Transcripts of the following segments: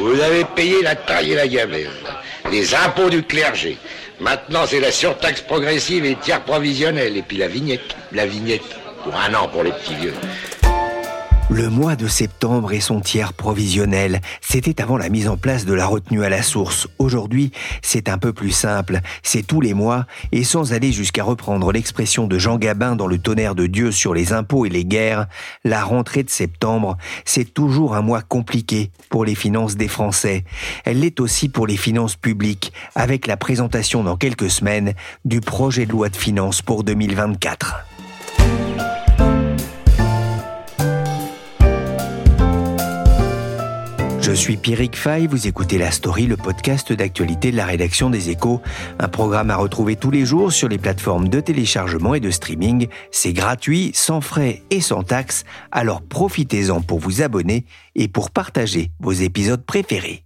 Vous avez payé la taille et la gamelle, les impôts du clergé. Maintenant, c'est la surtaxe progressive et tiers provisionnel. Et puis la vignette. La vignette. Pour un an pour les petits vieux. Le mois de septembre et son tiers provisionnel, c'était avant la mise en place de la retenue à la source. Aujourd'hui, c'est un peu plus simple. C'est tous les mois, et sans aller jusqu'à reprendre l'expression de Jean Gabin dans le tonnerre de Dieu sur les impôts et les guerres, la rentrée de septembre, c'est toujours un mois compliqué pour les finances des Français. Elle l'est aussi pour les finances publiques, avec la présentation dans quelques semaines du projet de loi de finances pour 2024. Je suis Pierrick Fay, vous écoutez La Story, le podcast d'actualité de la rédaction des Échos, un programme à retrouver tous les jours sur les plateformes de téléchargement et de streaming. C'est gratuit, sans frais et sans taxes, alors profitez-en pour vous abonner et pour partager vos épisodes préférés.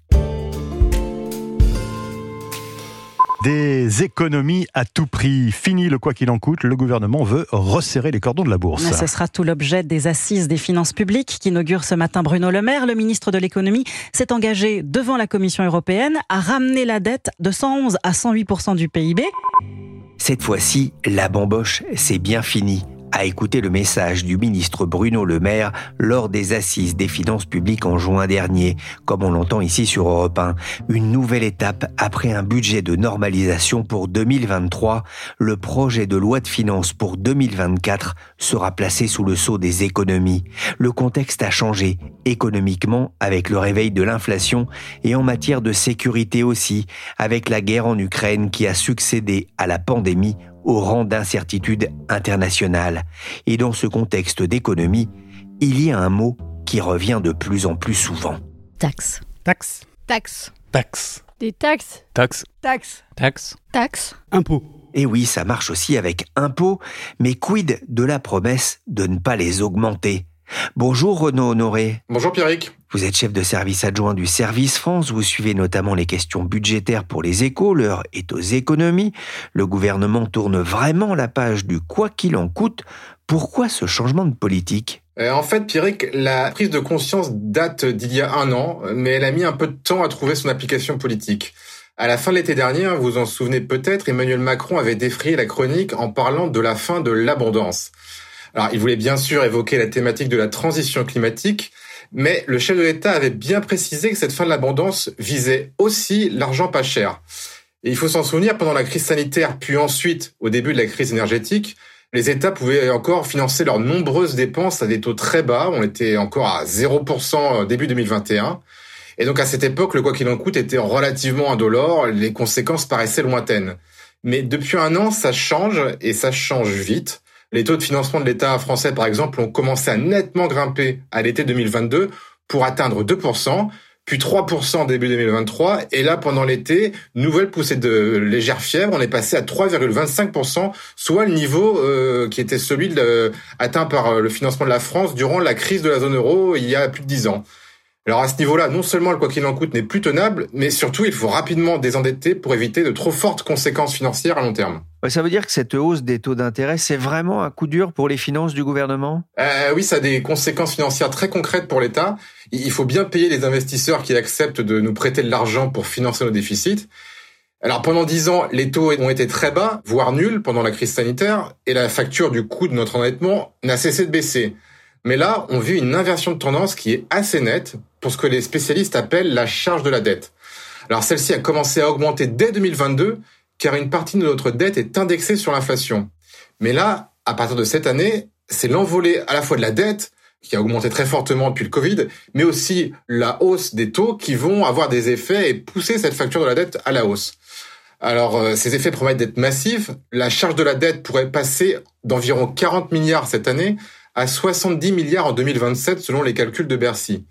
Des économies à tout prix. Fini le quoi qu'il en coûte. Le gouvernement veut resserrer les cordons de la bourse. Ce sera tout l'objet des assises des finances publiques qu'inaugure ce matin Bruno Le Maire. Le ministre de l'économie s'est engagé devant la Commission européenne à ramener la dette de 111 à 108% du PIB. Cette fois-ci, la bamboche, c'est bien fini a écouté le message du ministre Bruno Le Maire lors des assises des finances publiques en juin dernier, comme on l'entend ici sur Europe 1. Une nouvelle étape après un budget de normalisation pour 2023. Le projet de loi de finances pour 2024 sera placé sous le sceau des économies. Le contexte a changé économiquement avec le réveil de l'inflation et en matière de sécurité aussi, avec la guerre en Ukraine qui a succédé à la pandémie au rang d'incertitude internationale. Et dans ce contexte d'économie, il y a un mot qui revient de plus en plus souvent. Taxe. Taxe. Taxe. Taxe. Des taxes. Taxe. Taxe. Taxe. Taxe. Impôt. Et oui, ça marche aussi avec impôts, mais quid de la promesse de ne pas les augmenter? Bonjour Renaud Honoré. Bonjour Pierrick. Vous êtes chef de service adjoint du Service France, vous suivez notamment les questions budgétaires pour les échos, l'heure est aux économies. Le gouvernement tourne vraiment la page du quoi qu'il en coûte. Pourquoi ce changement de politique? Euh, en fait, Pierrick, la prise de conscience date d'il y a un an, mais elle a mis un peu de temps à trouver son application politique. À la fin de l'été dernier, vous vous en souvenez peut-être, Emmanuel Macron avait défrayé la chronique en parlant de la fin de l'abondance. Alors, il voulait bien sûr évoquer la thématique de la transition climatique, mais le chef de l'État avait bien précisé que cette fin de l'abondance visait aussi l'argent pas cher. Et il faut s'en souvenir, pendant la crise sanitaire, puis ensuite au début de la crise énergétique, les États pouvaient encore financer leurs nombreuses dépenses à des taux très bas. On était encore à 0% début 2021. Et donc à cette époque, le quoi qu'il en coûte était relativement indolore, les conséquences paraissaient lointaines. Mais depuis un an, ça change et ça change vite. Les taux de financement de l'État français, par exemple, ont commencé à nettement grimper à l'été 2022 pour atteindre 2%, puis 3% début 2023. Et là, pendant l'été, nouvelle poussée de légère fièvre, on est passé à 3,25%, soit le niveau euh, qui était celui atteint par euh, le financement de la France durant la crise de la zone euro il y a plus de 10 ans. Alors à ce niveau-là, non seulement le quoi qu'il en coûte n'est plus tenable, mais surtout il faut rapidement désendetter pour éviter de trop fortes conséquences financières à long terme. Ça veut dire que cette hausse des taux d'intérêt, c'est vraiment un coup dur pour les finances du gouvernement? Euh, Oui, ça a des conséquences financières très concrètes pour l'État. Il faut bien payer les investisseurs qui acceptent de nous prêter de l'argent pour financer nos déficits. Alors pendant dix ans, les taux ont été très bas, voire nuls pendant la crise sanitaire, et la facture du coût de notre endettement n'a cessé de baisser. Mais là, on vit une inversion de tendance qui est assez nette pour ce que les spécialistes appellent la charge de la dette. Alors celle-ci a commencé à augmenter dès 2022 car une partie de notre dette est indexée sur l'inflation. Mais là, à partir de cette année, c'est l'envolée à la fois de la dette qui a augmenté très fortement depuis le Covid, mais aussi la hausse des taux qui vont avoir des effets et pousser cette facture de la dette à la hausse. Alors, euh, ces effets promettent d'être massifs. La charge de la dette pourrait passer d'environ 40 milliards cette année à 70 milliards en 2027 selon les calculs de Bercy.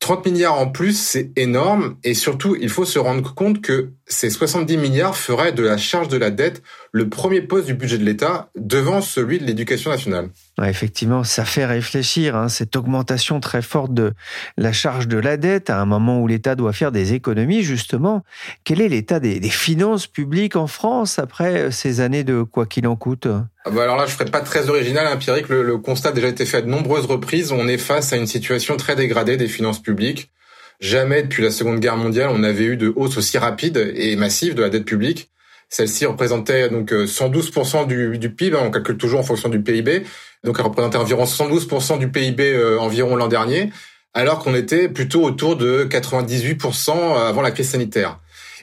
30 milliards en plus, c'est énorme. Et surtout, il faut se rendre compte que ces 70 milliards feraient de la charge de la dette le premier poste du budget de l'État devant celui de l'éducation nationale. effectivement, ça fait réfléchir, hein, cette augmentation très forte de la charge de la dette à un moment où l'État doit faire des économies, justement. Quel est l'état des, finances publiques en France après ces années de quoi qu'il en coûte? Ah bah alors là, je ne ferai pas très original, empirique. Le, le constat a déjà été fait à de nombreuses reprises. On est face à une situation très dégradée des finances publiques. Jamais depuis la Seconde Guerre mondiale, on avait eu de hausse aussi rapide et massive de la dette publique. Celle-ci représentait donc 112% euh, du, PIB, hein, on calcule toujours en fonction du PIB. Donc elle représentait environ 112% du PIB euh, environ l'an dernier, alors qu'on était plutôt autour de 98% avant la crise sanitaire.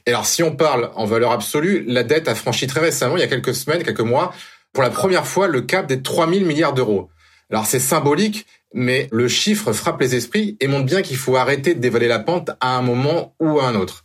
Et alors si on parle en valeur absolue, la dette a franchi très récemment, il y a quelques semaines, quelques mois, pour la première fois le cap des 3000 milliards d'euros. Alors c'est symbolique, mais le chiffre frappe les esprits et montre bien qu'il faut arrêter de dévaler la pente à un moment ou à un autre.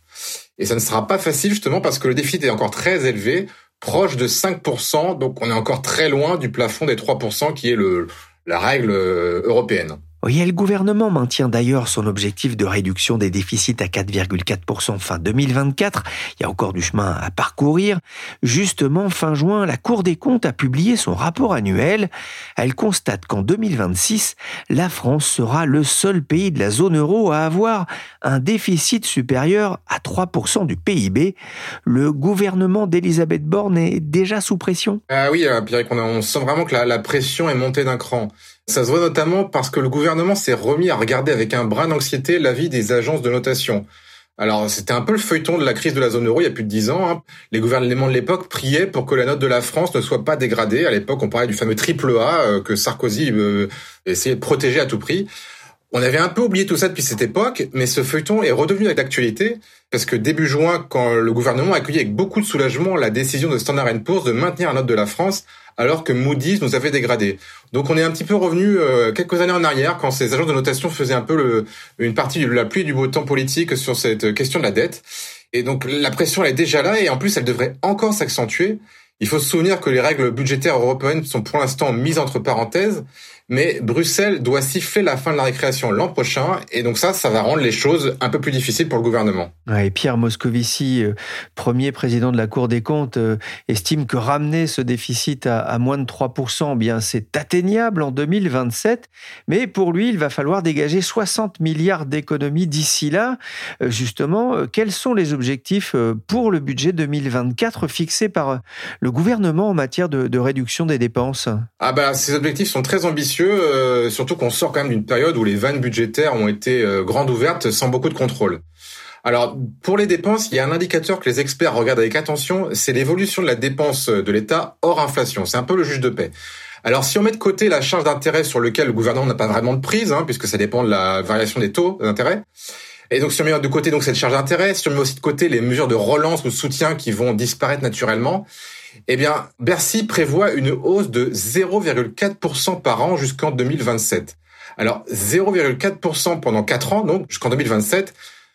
Et ça ne sera pas facile justement parce que le déficit est encore très élevé, proche de 5%, donc on est encore très loin du plafond des 3% qui est le, la règle euh, européenne. Oui, le gouvernement maintient d'ailleurs son objectif de réduction des déficits à 4,4% fin 2024. Il y a encore du chemin à parcourir. Justement, fin juin, la Cour des comptes a publié son rapport annuel. Elle constate qu'en 2026, la France sera le seul pays de la zone euro à avoir un déficit supérieur à 3% du PIB. Le gouvernement d'Elisabeth Borne est déjà sous pression? Ah oui, euh, Pierre, on sent vraiment que la pression est montée d'un cran. Ça se voit notamment parce que le gouvernement s'est remis à regarder avec un brin d'anxiété l'avis des agences de notation. Alors, c'était un peu le feuilleton de la crise de la zone euro il y a plus de dix ans. Hein. Les gouvernements de l'époque priaient pour que la note de la France ne soit pas dégradée. À l'époque, on parlait du fameux triple A euh, que Sarkozy euh, essayait de protéger à tout prix. On avait un peu oublié tout ça depuis cette époque, mais ce feuilleton est redevenu d'actualité parce que début juin, quand le gouvernement a accueilli avec beaucoup de soulagement la décision de Standard Poor's de maintenir la note de la France alors que Moody's nous avait dégradé. Donc on est un petit peu revenu euh, quelques années en arrière quand ces agences de notation faisaient un peu le, une partie de la pluie du beau temps politique sur cette question de la dette. Et donc la pression elle est déjà là et en plus elle devrait encore s'accentuer. Il faut se souvenir que les règles budgétaires européennes sont pour l'instant mises entre parenthèses mais Bruxelles doit siffler la fin de la récréation l'an prochain, et donc ça, ça va rendre les choses un peu plus difficiles pour le gouvernement. et Pierre Moscovici, euh, premier président de la Cour des comptes, euh, estime que ramener ce déficit à, moins de 3%, eh bien c'est atteignable en 2027, mais pour lui, il va falloir dégager 60 milliards d'économies d'ici là. Euh, justement, quels sont les objectifs pour le budget 2024 fixés par le gouvernement en matière de, de réduction des dépenses? Ah bah, ces objectifs sont très ambitieux euh, surtout qu'on sort quand même d'une période où les vannes budgétaires ont été euh, grandes ouvertes sans beaucoup de contrôle. Alors, pour les dépenses, il y a un indicateur que les experts regardent avec attention, c'est l'évolution de la dépense de l'État hors inflation. C'est un peu le juge de paix. Alors, si on met de côté la charge d'intérêt sur lequel le gouvernement n'a pas vraiment de prise, hein, puisque ça dépend de la variation des taux d'intérêt, et donc si on met de côté donc cette charge d'intérêt, si on met aussi de côté les mesures de relance ou de soutien qui vont disparaître naturellement, eh bien, Bercy prévoit une hausse de 0,4% par an jusqu'en 2027. Alors, 0,4% pendant 4 ans, donc jusqu'en 2027,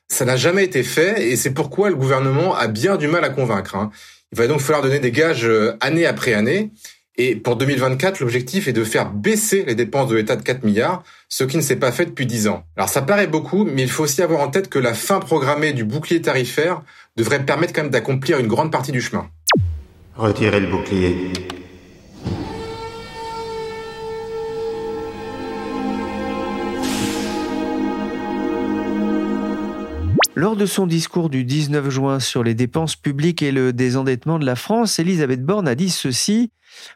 ça n'a jamais été fait et c'est pourquoi le gouvernement a bien du mal à convaincre. Hein. Il va donc falloir donner des gages euh, année après année. Et pour 2024, l'objectif est de faire baisser les dépenses de l'État de 4 milliards, ce qui ne s'est pas fait depuis 10 ans. Alors ça paraît beaucoup, mais il faut aussi avoir en tête que la fin programmée du bouclier tarifaire devrait permettre quand même d'accomplir une grande partie du chemin. Retirez le bouclier. Lors de son discours du 19 juin sur les dépenses publiques et le désendettement de la France, Elisabeth Borne a dit ceci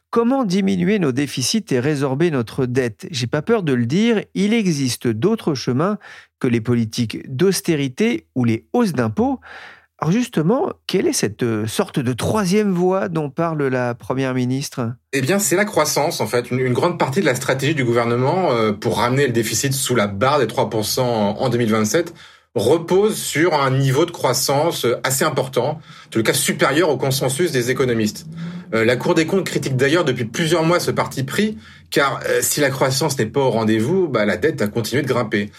Comment diminuer nos déficits et résorber notre dette? J'ai pas peur de le dire, il existe d'autres chemins que les politiques d'austérité ou les hausses d'impôts. Alors justement, quelle est cette euh, sorte de troisième voie dont parle la Première ministre? Eh bien, c'est la croissance, en fait. Une, grande partie de la stratégie du gouvernement euh, pour ramener le déficit sous la barre des 3% en 2027 repose sur un niveau de croissance euh, assez important, en tout cas supérieur au consensus des économistes. la Cour des comptes critique d'ailleurs depuis plusieurs mois ce parti pris, car si la croissance n'est pas au rendez-vous, bah, la dette a continué de grimper.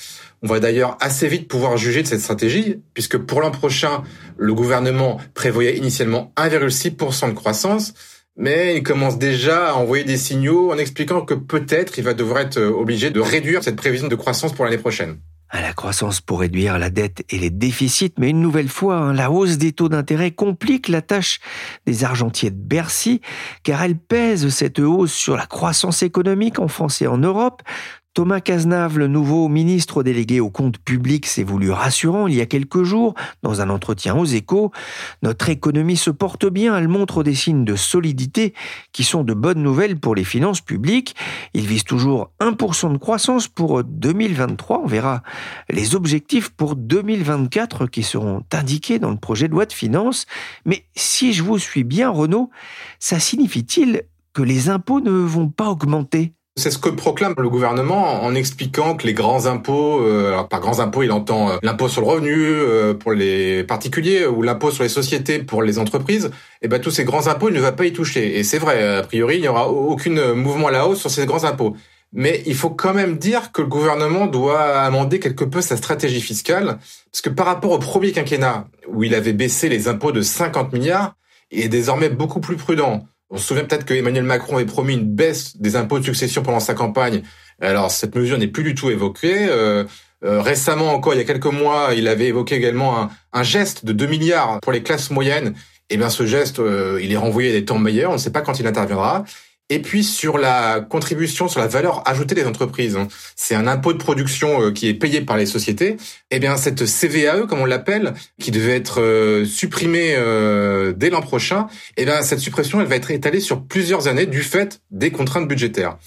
On va d'ailleurs assez vite pouvoir juger de cette stratégie, puisque pour l'an prochain, le gouvernement prévoyait initialement 1,6% de croissance, mais il commence déjà à envoyer des signaux en expliquant que peut-être il va devoir être obligé de réduire cette prévision de croissance pour l'année prochaine. À la croissance pour réduire la dette et les déficits, mais une nouvelle fois, hein, la hausse des taux d'intérêt complique la tâche des argentiers de Bercy, car elle pèse cette hausse sur la croissance économique en France et en Europe, Thomas Cazenave, le nouveau ministre délégué au compte public, s'est voulu rassurant il y a quelques jours dans un entretien aux échos. Notre économie se porte bien, elle montre des signes de solidité qui sont de bonnes nouvelles pour les finances publiques. Il vise toujours 1% de croissance pour 2023. On verra les objectifs pour 2024 qui seront indiqués dans le projet de loi de finances. Mais si je vous suis bien, Renaud, ça signifie-t-il que les impôts ne vont pas augmenter? C'est ce que proclame le gouvernement en expliquant que les grands impôts, euh, alors par grands impôts, il entend euh, l'impôt sur le revenu euh, pour les particuliers ou l'impôt sur les sociétés pour les entreprises. Et eh ben tous ces grands impôts, il ne va pas y toucher. Et c'est vrai, a priori, il n'y aura aucun mouvement à la hausse sur ces grands impôts. Mais il faut quand même dire que le gouvernement doit amender quelque peu sa stratégie fiscale, parce que par rapport au premier quinquennat, où il avait baissé les impôts de 50 milliards, il est désormais beaucoup plus prudent. On se souvient peut-être que Emmanuel Macron avait promis une baisse des impôts de succession pendant sa campagne. Alors cette mesure n'est plus du tout évoquée. Euh, euh, récemment encore, il y a quelques mois, il avait évoqué également un, geste de 2 milliards pour les classes moyennes. Eh bien, ce geste, euh, il est renvoyé des temps meilleurs. On ne sait pas quand il interviendra. Et puis sur la contribution sur la valeur ajoutée des entreprises, hein. c'est un impôt de production euh, qui est payé par les sociétés. Eh bien cette CVAE, comme on l'appelle, qui devait être euh, supprimée euh, dès l'an prochain, eh bien cette suppression, elle va être étalée sur plusieurs années du fait des contraintes budgétaires.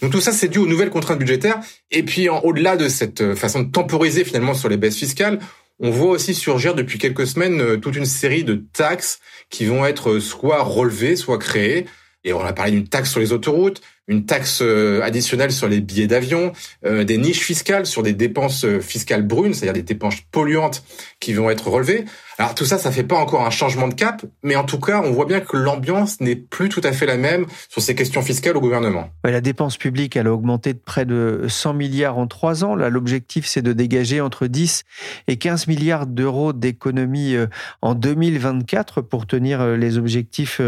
Donc tout ça, c'est dû aux nouvelles contraintes budgétaires. Et puis au-delà de cette façon de temporiser finalement sur les baisses fiscales, on voit aussi surgir depuis quelques semaines toute une série de taxes qui vont être soit relevées, soit créées. Et on a parlé d'une taxe sur les autoroutes, une taxe euh, additionnelle sur les billets d'avion, euh, des niches fiscales sur des dépenses euh, fiscales brunes, c'est-à-dire des dépenses polluantes qui vont être relevées. Alors tout ça, ça fait pas encore un changement de cap, mais en tout cas, on voit bien que l'ambiance n'est plus tout à fait la même sur ces questions fiscales au gouvernement. la dépense publique, elle a augmenté de près de 100 milliards en trois ans. Là, l'objectif, c'est de dégager entre 10 et 15 milliards d'euros d'économies en 2024 pour tenir les objectifs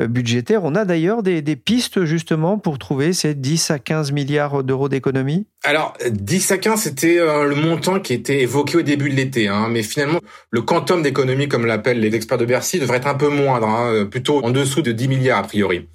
budgétaires. On a d'ailleurs des, des pistes justement pour trouver ces 10 à 15 milliards d'euros d'économies Alors, 10 à 15, c'était euh, le montant qui était évoqué au début de l'été. Hein, mais finalement, le quantum d'économie, comme l'appellent les experts de Bercy, devrait être un peu moindre, hein, plutôt en dessous de 10 milliards a priori.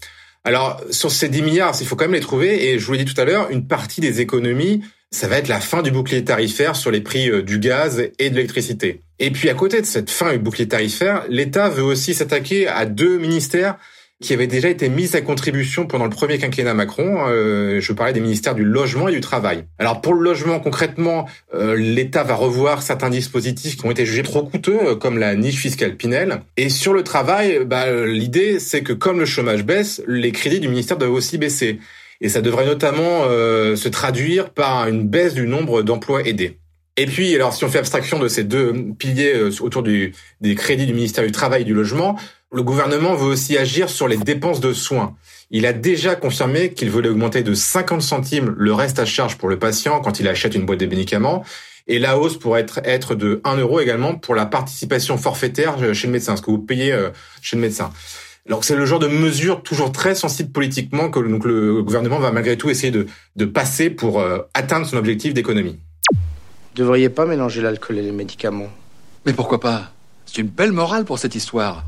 Alors, sur ces 10 milliards, il faut quand même les trouver. Et je vous l'ai dit tout à l'heure, une partie des économies, ça va être la fin du bouclier tarifaire sur les prix euh, du gaz et de l'électricité. Et puis à côté de cette fin du bouclier tarifaire, l'État veut aussi s'attaquer à deux ministères qui avait déjà été mise à contribution pendant le premier quinquennat Macron. Euh, je parlais des ministères du logement et du travail. Alors pour le logement, concrètement, euh, l'État va revoir certains dispositifs qui ont été jugés trop coûteux, euh, comme la niche fiscale Pinel. Et sur le travail, bah, l'idée c'est que comme le chômage baisse, les crédits du ministère doivent aussi baisser. Et ça devrait notamment se traduire par une baisse du nombre d'emplois aidés. Et puis, alors, si on fait abstraction de ces deux piliers autour des crédits du ministère du Travail et du Logement, le gouvernement veut aussi agir sur les dépenses de soins. Il a déjà confirmé qu'il voulait augmenter de 50 centimes le reste à charge pour le patient quand il achète une boîte de médicaments. Et la hausse pourrait être, être de 1 euro également pour la participation forfaitaire chez le médecin, ce que vous payez euh, chez le médecin. Alors c'est le genre de mesure toujours très sensible politiquement que donc, le gouvernement va malgré tout essayer de, de passer pour euh, atteindre son objectif d'économie. Vous devriez pas mélanger l'alcool et les médicaments. Mais pourquoi pas? C'est une belle morale pour cette histoire.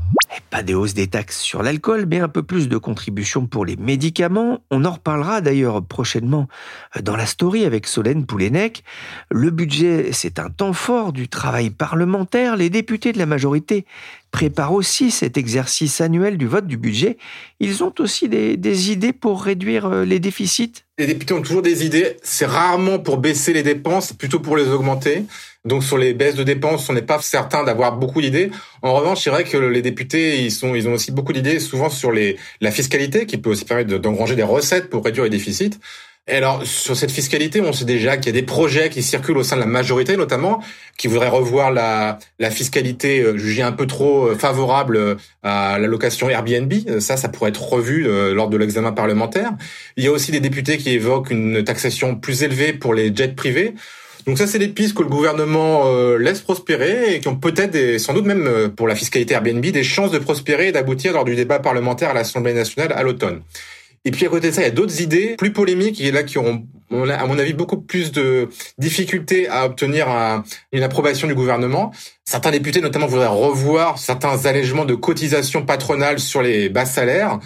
Pas des hausses des taxes sur l'alcool, mais un peu plus de contributions pour les médicaments. On en reparlera d'ailleurs prochainement dans la story avec Solène Poulenec. Le budget, c'est un temps fort du travail parlementaire. Les députés de la majorité préparent aussi cet exercice annuel du vote du budget. Ils ont aussi des, des idées pour réduire euh, les déficits? Les députés ont toujours des idées. C'est rarement pour baisser les dépenses, plutôt pour les augmenter. Donc sur les baisses de dépenses, on n'est pas certain d'avoir beaucoup d'idées. En revanche, c'est vrai que les députés, ils sont, ils ont aussi beaucoup d'idées, souvent sur les la fiscalité, qui peut aussi permettre d'engranger des recettes pour réduire les déficits. Et alors, sur cette fiscalité, on sait déjà qu'il y a des projets qui circulent au sein de la majorité, notamment, qui voudraient revoir la, la fiscalité euh, jugée un peu trop euh, favorable euh, à la location Airbnb. Ça, ça pourrait être revu lors de l'examen parlementaire. Il y a aussi des députés qui évoquent une taxation plus élevée pour les jets privés. Donc ça, c'est des pistes que le gouvernement euh, laisse prospérer et qui ont peut-être, sans doute même euh, pour la fiscalité Airbnb, des chances de prospérer et d'aboutir lors du débat parlementaire à l'Assemblée nationale à l'automne. Et puis à côté de ça, il y a d'autres idées plus polémiques et là qui auront, à mon avis, beaucoup plus de difficultés à obtenir une approbation du gouvernement. Certains députés, notamment, voudraient revoir certains allègements de cotisations patronales sur les bas salaires.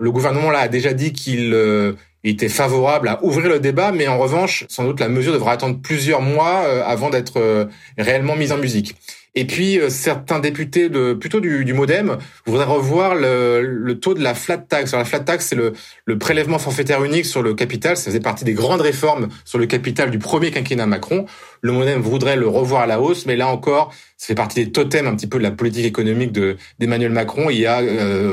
Le gouvernement là a déjà dit qu'il euh, était favorable à ouvrir le débat, mais en revanche, sans doute la mesure devra attendre plusieurs mois euh, avant d'être euh, réellement mise en musique. Et puis euh, certains députés de plutôt du, du MoDem voudraient revoir le, le, taux de la flat tax. Alors la flat tax, c'est le, le, prélèvement forfaitaire unique sur le capital. Ça faisait partie des grandes réformes sur le capital du premier quinquennat Macron. Le MoDem voudrait le revoir à la hausse, mais là encore, ça fait partie des totems un petit peu de la politique économique d'Emmanuel Macron. Il y a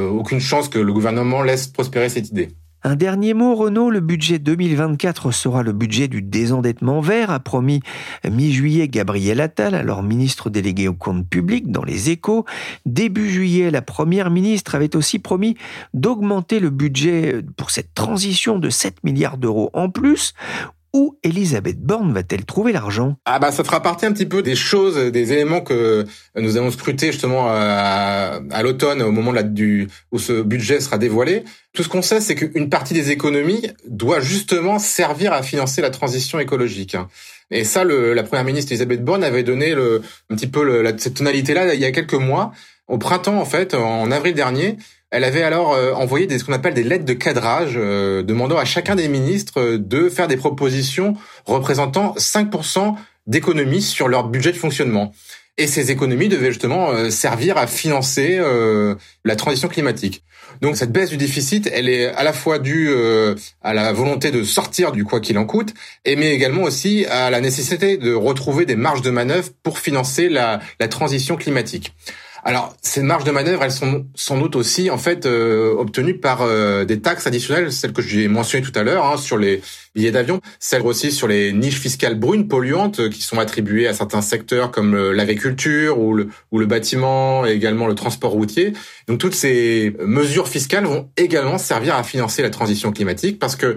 aucune chance que le gouvernement laisse prospérer cette idée. Un dernier mot, Renaud, le budget 2024 sera le budget du désendettement vert, a promis mi-juillet Gabriel Attal, alors ministre délégué au compte public dans les échos. Début juillet, la première ministre avait aussi promis d'augmenter le budget pour cette transition de 7 milliards d'euros en plus. Où Elisabeth Borne va-t-elle trouver l'argent? Ah bah ça fera partie un petit peu des choses, des éléments que nous allons scruter justement à, l'automne au moment du, où ce budget sera dévoilé. Tout ce qu'on sait, c'est qu'une partie des économies doit justement servir à financer la transition écologique. Et ça, la première ministre Elisabeth Borne avait donné le, un petit peu cette tonalité-là il y a quelques mois, au printemps en fait, en avril dernier. Elle avait alors euh, envoyé des, ce qu'on appelle des lettres de cadrage, euh, demandant à chacun des ministres euh, de faire des propositions représentant 5% d'économies sur leur budget de fonctionnement. Et ces économies devaient justement servir à financer la transition climatique. Donc cette baisse du déficit, elle est à la fois due à la volonté de sortir du quoi qu'il en coûte, et mais également aussi à la nécessité de retrouver des marges de manœuvre pour financer la, la transition climatique. Alors, ces marges de manœuvre, elles sont sans doute aussi en fait euh, obtenues par euh, des taxes additionnelles, celles que j'ai mentionnées tout à l'heure hein, sur les billets d'avion, celles aussi sur les niches fiscales brunes polluantes euh, qui sont attribuées à certains secteurs comme l'agriculture ou le, ou le bâtiment et également le transport routier. Donc toutes ces mesures fiscales vont également servir à financer la transition climatique parce que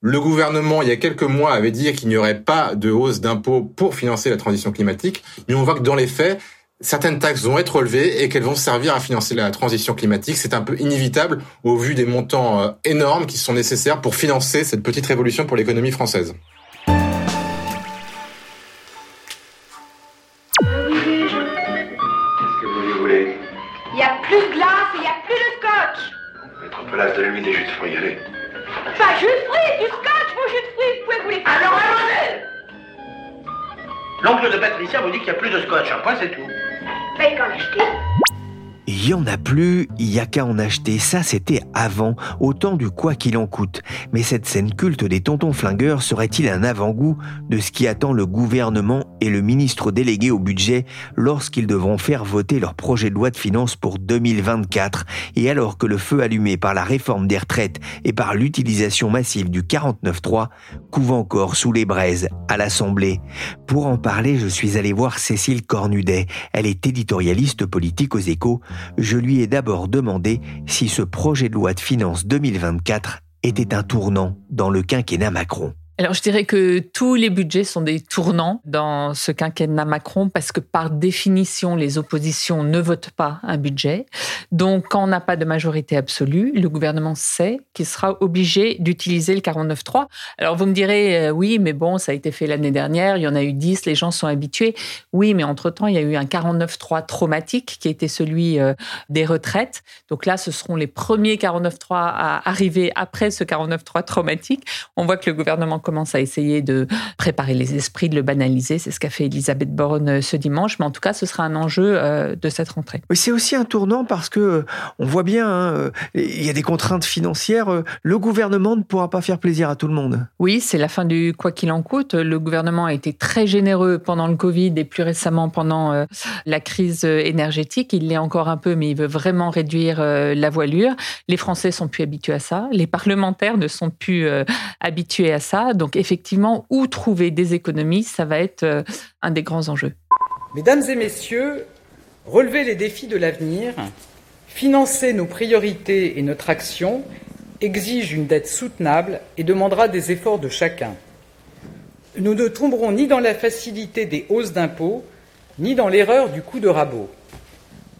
le gouvernement, il y a quelques mois, avait dit qu'il n'y aurait pas de hausse d'impôts pour financer la transition climatique. Mais on voit que dans les faits, certaines taxes vont être relevées et qu'elles vont servir à financer la transition climatique. C'est un peu inévitable au vu des montants euh, énormes qui sont nécessaires pour financer cette petite révolution pour l'économie française. Qu'est-ce que vous voulez? Il n'y a plus de glace et il n'y a plus de scotch. Mettre un peu de l'huile des jus de fruits, allez. Pas jus de fruits, du scotch, mon jus de fruits, vous pouvez vous les... Alors, allez L'oncle de Patricia vous dit qu'il n'y a plus de scotch, un point c'est tout. Faites qu'en acheter. Il y en a plus, il y a qu'à en acheter. Ça, c'était avant, au temps du quoi qu'il en coûte. Mais cette scène culte des tontons flingueurs serait-il un avant-goût de ce qui attend le gouvernement et le ministre délégué au budget lorsqu'ils devront faire voter leur projet de loi de finances pour 2024 et alors que le feu allumé par la réforme des retraites et par l'utilisation massive du 49.3 couve encore sous les braises à l'Assemblée. Pour en parler, je suis allé voir Cécile Cornudet. Elle est éditorialiste politique aux échos je lui ai d'abord demandé si ce projet de loi de finances 2024 était un tournant dans le quinquennat Macron. Alors je dirais que tous les budgets sont des tournants dans ce quinquennat Macron parce que par définition, les oppositions ne votent pas un budget. Donc quand on n'a pas de majorité absolue, le gouvernement sait qu'il sera obligé d'utiliser le 49.3. Alors vous me direz, euh, oui, mais bon, ça a été fait l'année dernière, il y en a eu 10, les gens sont habitués. Oui, mais entre-temps, il y a eu un 49.3 traumatique qui était celui euh, des retraites. Donc là, ce seront les premiers 49.3 à arriver après ce 49.3 traumatique. On voit que le gouvernement commence à essayer de préparer les esprits, de le banaliser. C'est ce qu'a fait Elisabeth Borne euh, ce dimanche. Mais en tout cas, ce sera un enjeu euh, de cette rentrée. Oui, c'est aussi un tournant parce que euh, on voit bien, hein, il y a des contraintes financières. Le gouvernement ne pourra pas faire plaisir à tout le monde. Oui, c'est la fin du quoi qu'il en coûte. Le gouvernement a été très généreux pendant le Covid et plus récemment pendant la crise énergétique. Il l'est encore un peu, mais il veut vraiment réduire la voilure. Les Français sont plus habitués à ça. Les parlementaires ne sont plus habitués à ça. Donc effectivement, où trouver des économies, ça va être euh, un des grands enjeux. Mesdames et messieurs, relever les défis de l'avenir, financer nos priorités et notre action exige une dette soutenable et demandera des efforts de chacun. Nous ne tomberons ni dans la facilité des hausses d'impôts, ni dans l'erreur du coup de rabot.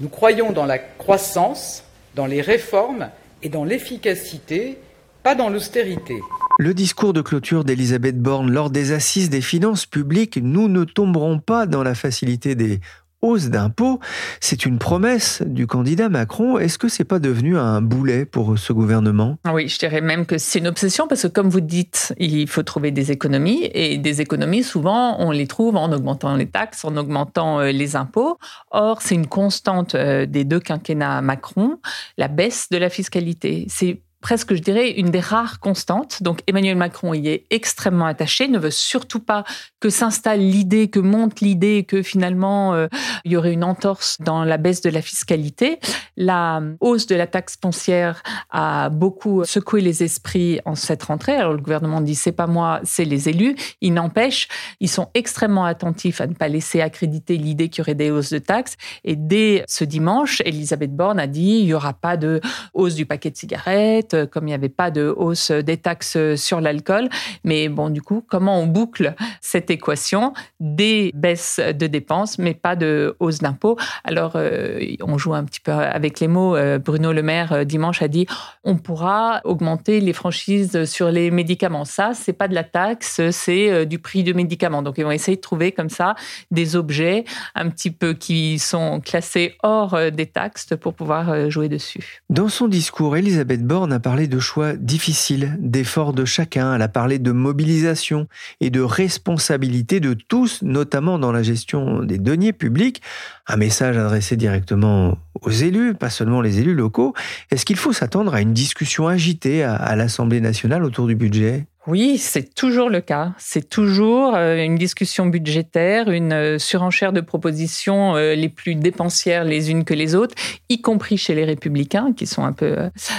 Nous croyons dans la croissance, dans les réformes et dans l'efficacité, pas dans l'austérité. Le discours de clôture d'Elisabeth Borne lors des assises des finances publiques, nous ne tomberons pas dans la facilité des hausse d'impôts, c'est une promesse du candidat Macron. Est-ce que c'est pas devenu un boulet pour ce gouvernement? Oui, je dirais même que c'est une obsession parce que comme vous dites, il faut trouver des économies et des économies, souvent, on les trouve en augmentant les taxes, en augmentant euh, les impôts. Or, c'est une constante euh, des deux quinquennats Macron, la baisse de la fiscalité. C'est presque, je dirais, une des rares constantes. Donc Emmanuel Macron y est extrêmement attaché, ne veut surtout pas que s'installe l'idée, que monte l'idée que finalement euh, il y aurait une entorse dans la baisse de la fiscalité. La hausse de la taxe foncière a beaucoup secoué les esprits en cette rentrée. Alors le gouvernement dit c'est pas moi, c'est les élus. Il n'empêche, ils sont extrêmement attentifs à ne pas laisser accréditer l'idée qu'il y aurait des hausses de taxes. Et dès ce dimanche, Elisabeth Borne a dit il y aura pas de hausse du paquet de cigarettes euh, comme il n'y avait pas de hausse des taxes sur l'alcool. Mais bon, du coup, comment on boucle cette équation Des baisses de dépenses, mais pas de hausse d'impôts? Alors, euh, on joue un petit peu avec les mots. Euh, Bruno Le Maire, dimanche, a dit on pourra augmenter les franchises sur les médicaments. Ça, c'est pas de la taxe, c'est du prix de médicaments. Donc, ils vont essayer de trouver comme ça des objets un petit peu qui sont classés hors des taxes pour pouvoir jouer dessus. Dans son discours, Elisabeth Borne a parlé de choix difficiles, d'efforts de chacun, elle a parlé de mobilisation et de responsabilité de tous, notamment dans la gestion des deniers publics. Un message adressé directement aux élus, pas seulement les élus locaux. Est-ce qu'il faut s'attendre à une discussion agitée à, l'Assemblée nationale autour du budget? Oui, c'est toujours le cas. C'est toujours euh, une discussion budgétaire, une euh, surenchère de propositions euh, les plus dépensières les unes que les autres, y compris chez les républicains, qui sont un peu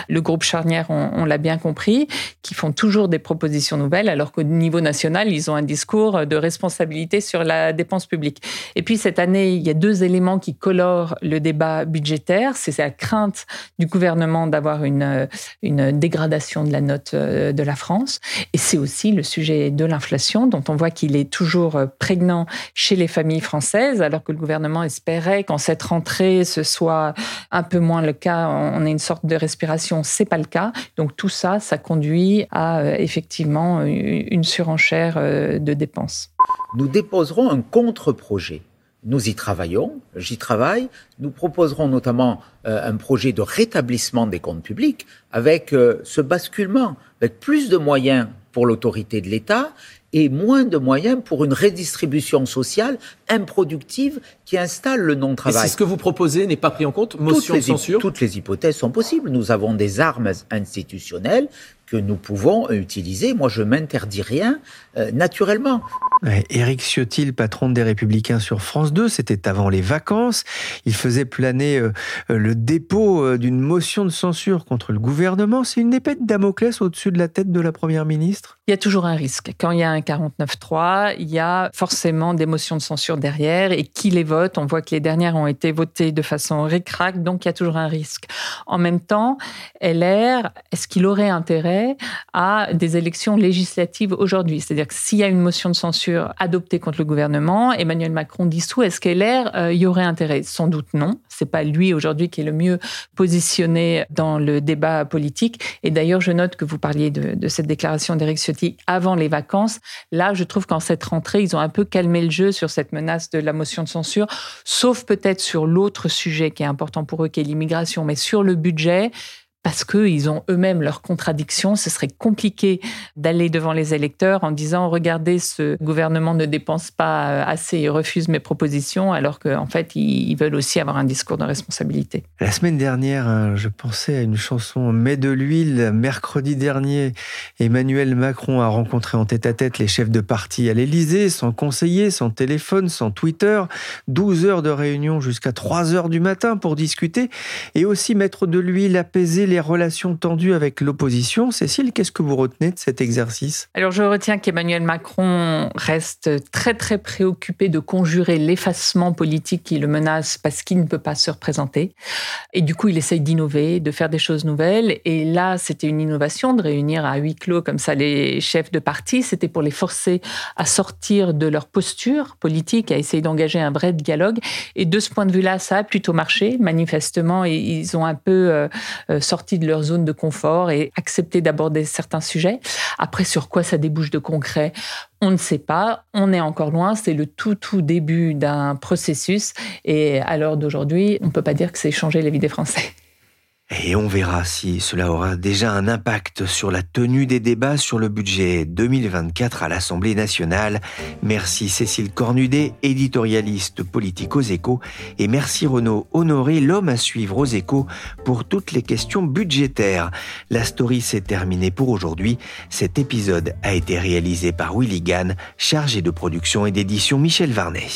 le groupe charnière, on, l'a bien compris, qui font toujours des propositions nouvelles, alors qu'au niveau national, ils ont un discours de responsabilité sur la dépense publique. Et puis cette année, il y a deux éléments qui colorent le débat budgétaire. C'est la crainte du gouvernement d'avoir une, une dégradation de la note de la France et c'est aussi le sujet de l'inflation, dont on voit qu'il est toujours euh, prégnant chez les familles françaises, alors que le gouvernement espérait qu'en cette rentrée, ce soit un peu moins le cas, on ait une sorte de respiration. C'est pas le cas. Donc tout ça, ça conduit à euh, effectivement une surenchère euh, de dépenses. Nous déposerons un contre-projet nous y travaillons, j'y travaille. Nous proposerons notamment un projet de rétablissement des comptes publics avec ce basculement, avec plus de moyens pour l'autorité de l'État et moins de moyens pour une redistribution sociale improductive qui installe le non-travail. Et si ce que vous proposez n'est pas pris en compte, motion de censure Toutes les hypothèses sont possibles. Nous avons des armes institutionnelles que nous pouvons utiliser. Moi, je m'interdis rien euh, naturellement. Éric Ciotti, le patron des Républicains sur France 2, c'était avant les vacances. Il faisait planer euh, le dépôt euh, d'une motion de censure contre le gouvernement. C'est une épée de Damoclès au-dessus de la tête de la Première ministre? Il y a toujours un risque. Quand il y a un 49-3, il y a forcément des motions de censure derrière. Et qui les vote On voit que les dernières ont été votées de façon récrac, donc il y a toujours un risque. En même temps, LR, est-ce qu'il aurait intérêt à des élections législatives aujourd'hui. C'est-à-dire que s'il y a une motion de censure adoptée contre le gouvernement, Emmanuel Macron dissout, est-ce qu'LR euh, y aurait intérêt Sans doute non. C'est pas lui aujourd'hui qui est le mieux positionné dans le débat politique. Et d'ailleurs, je note que vous parliez de, cette déclaration d'Éric Ciotti avant les vacances. Là, je trouve qu'en cette rentrée, ils ont un peu calmé le jeu sur cette menace de la motion de censure, sauf peut-être sur l'autre sujet qui est important pour eux, qui est l'immigration. Mais sur le budget, parce qu'ils ont eux-mêmes leurs contradictions. Ce serait compliqué d'aller devant les électeurs en disant regardez, ce gouvernement ne dépense pas assez et refuse mes propositions, alors qu'en fait, ils veulent aussi avoir un discours de responsabilité. La semaine dernière, hein, je pensais à une chanson Mets de l'huile. Mercredi dernier, Emmanuel Macron a rencontré en tête-à-tête les chefs de parti à l'Élysée, sans conseiller, sans téléphone, sans Twitter. 12 heures de réunion jusqu'à 3 heures du matin pour discuter et aussi mettre de l'huile, apaiser les relations tendues avec l'opposition. Cécile, qu'est-ce que vous retenez de cet exercice? Alors je retiens qu'Emmanuel Macron reste très très préoccupé de conjurer l'effacement politique qui le menace parce qu'il ne peut pas se représenter. Et du coup, il essaye d'innover, de faire des choses nouvelles. Et là, c'était une innovation de réunir à huis clos comme ça les chefs de parti. C'était pour les forcer à sortir de leur posture politique, à essayer d'engager un vrai dialogue. Et de ce point de vue-là, ça a plutôt marché. Manifestement, ils ont un peu euh, euh, de leur zone de confort et accepté d'aborder certains sujets. Après, sur quoi ça débouche de concret on ne sait pas, on est encore loin, c'est le tout tout début d'un processus et à l'heure d'aujourd'hui, on ne peut pas dire que c'est changer la vie des Français. Et on verra si cela aura déjà un impact sur la tenue des débats sur le budget 2024 à l'Assemblée nationale. Merci Cécile Cornudet, éditorialiste politique aux échos, et merci Renaud Honoré, l'homme à suivre aux échos pour toutes les questions budgétaires. La story s'est terminée pour aujourd'hui. Cet épisode a été réalisé par Willy Gann, chargé de production et d'édition Michel Varnet.